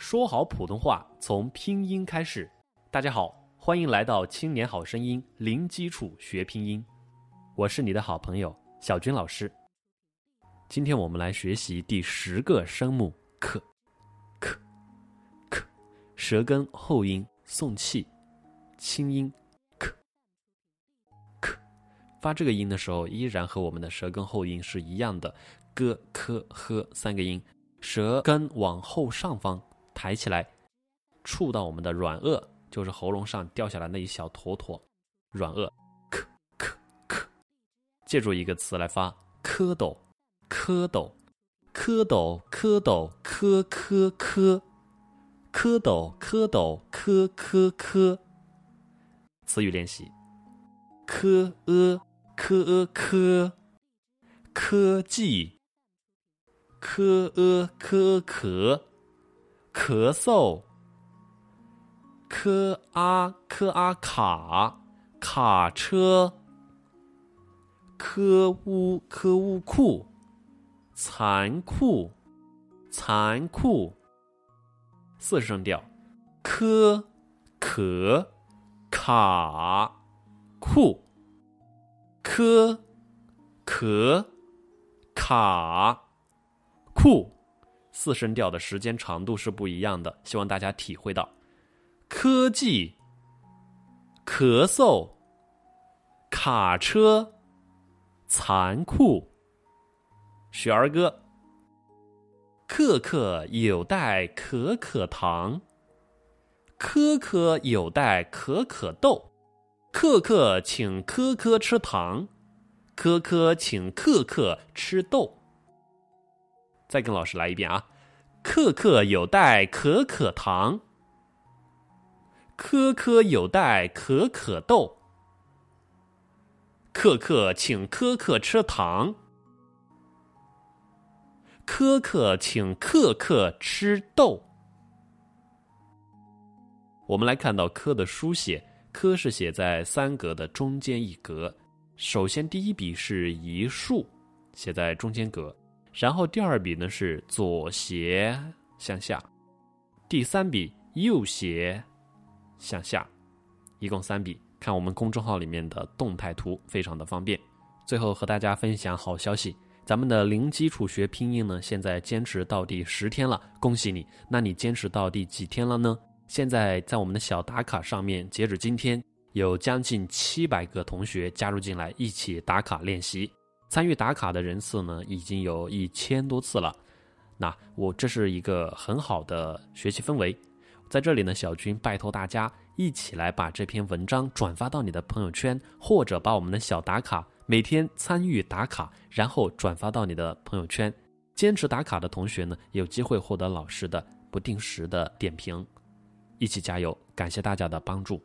说好普通话从拼音开始。大家好，欢迎来到《青年好声音》，零基础学拼音。我是你的好朋友小军老师。今天我们来学习第十个声母“可”，“可”，“可”，舌根后音送气，清音“可”，“可”。发这个音的时候，依然和我们的舌根后音是一样的，g、k、h 三个音，舌根往后上方。抬起来，触到我们的软腭，就是喉咙上掉下来那一小坨坨软腭。咳咳咳，借助一个词来发：蝌蚪，蝌蚪，蝌蚪，蝌蚪，蝌蝌蝌，蝌蚪，蝌蚪，蝌蝌蝌。词语练习：科呃科呃科，科技，科呃科科。咳嗽，科阿科阿卡卡车，，k u k u 库，残酷残酷，四声调，，k 可卡库，科可卡库。四声调的时间长度是不一样的，希望大家体会到。科技、咳嗽、卡车、残酷。学儿歌：颗颗有待可可糖，科科有待可可豆，克克请科科吃糖，科科请克克吃豆。再跟老师来一遍啊！颗颗有带可可糖，科科有带可可豆，克克请科科吃糖，科科请可可吃豆。我们来看到“科”的书写，“科”是写在三格的中间一格。首先，第一笔是一竖，写在中间格。然后第二笔呢是左斜向下，第三笔右斜向下，一共三笔。看我们公众号里面的动态图，非常的方便。最后和大家分享好消息，咱们的零基础学拼音呢，现在坚持到第十天了，恭喜你！那你坚持到第几天了呢？现在在我们的小打卡上面，截止今天有将近七百个同学加入进来，一起打卡练习。参与打卡的人次呢，已经有一千多次了。那我这是一个很好的学习氛围，在这里呢，小军拜托大家一起来把这篇文章转发到你的朋友圈，或者把我们的小打卡每天参与打卡，然后转发到你的朋友圈。坚持打卡的同学呢，有机会获得老师的不定时的点评。一起加油！感谢大家的帮助。